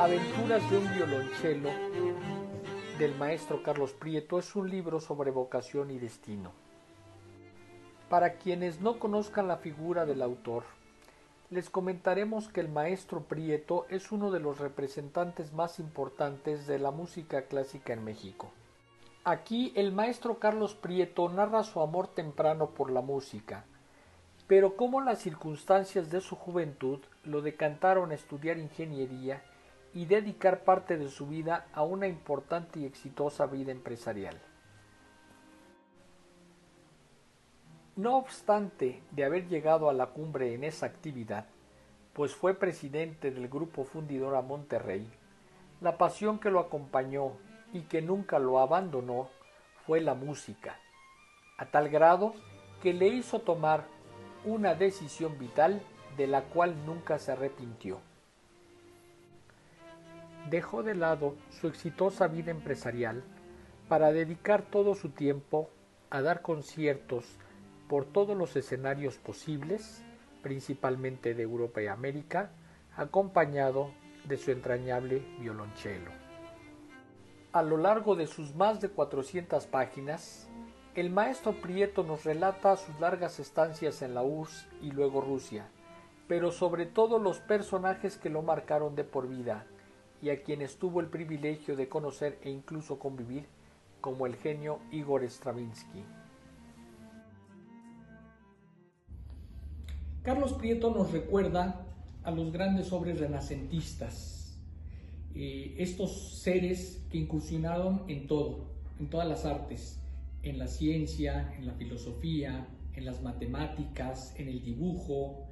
Aventuras de un violonchelo del maestro Carlos Prieto es un libro sobre vocación y destino. Para quienes no conozcan la figura del autor, les comentaremos que el maestro Prieto es uno de los representantes más importantes de la música clásica en México. Aquí el maestro Carlos Prieto narra su amor temprano por la música, pero cómo las circunstancias de su juventud lo decantaron a estudiar ingeniería y dedicar parte de su vida a una importante y exitosa vida empresarial. No obstante de haber llegado a la cumbre en esa actividad, pues fue presidente del grupo fundidor a Monterrey, la pasión que lo acompañó y que nunca lo abandonó fue la música, a tal grado que le hizo tomar una decisión vital de la cual nunca se arrepintió. Dejó de lado su exitosa vida empresarial para dedicar todo su tiempo a dar conciertos por todos los escenarios posibles, principalmente de Europa y América, acompañado de su entrañable violonchelo. A lo largo de sus más de 400 páginas, el maestro Prieto nos relata sus largas estancias en la URSS y luego Rusia, pero sobre todo los personajes que lo marcaron de por vida y a quienes tuvo el privilegio de conocer e incluso convivir, como el genio Igor Stravinsky. Carlos Prieto nos recuerda a los grandes hombres renacentistas, eh, estos seres que incursionaron en todo, en todas las artes, en la ciencia, en la filosofía, en las matemáticas, en el dibujo,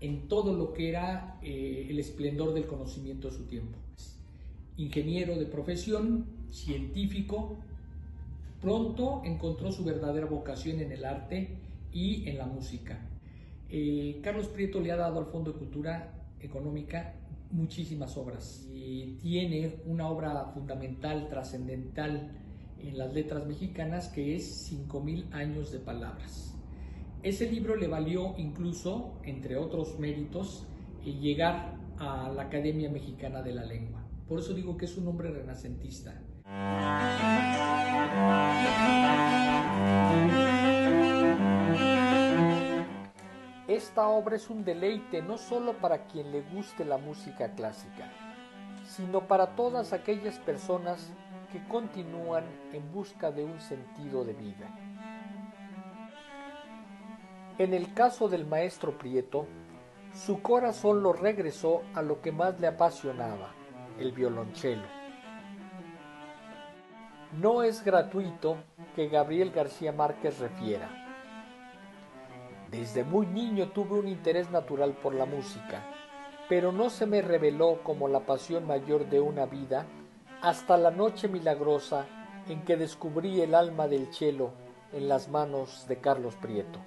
en todo lo que era eh, el esplendor del conocimiento de su tiempo. Ingeniero de profesión, científico, pronto encontró su verdadera vocación en el arte y en la música. Eh, Carlos Prieto le ha dado al Fondo de Cultura Económica muchísimas obras y tiene una obra fundamental, trascendental en las letras mexicanas que es 5.000 años de palabras. Ese libro le valió incluso, entre otros méritos, eh, llegar a la Academia Mexicana de la Lengua. Por eso digo que es un hombre renacentista. Esta obra es un deleite no solo para quien le guste la música clásica, sino para todas aquellas personas que continúan en busca de un sentido de vida. En el caso del maestro Prieto, su corazón lo regresó a lo que más le apasionaba, el violonchelo. No es gratuito que Gabriel García Márquez refiera desde muy niño tuve un interés natural por la música, pero no se me reveló como la pasión mayor de una vida hasta la noche milagrosa en que descubrí el alma del cielo en las manos de Carlos Prieto.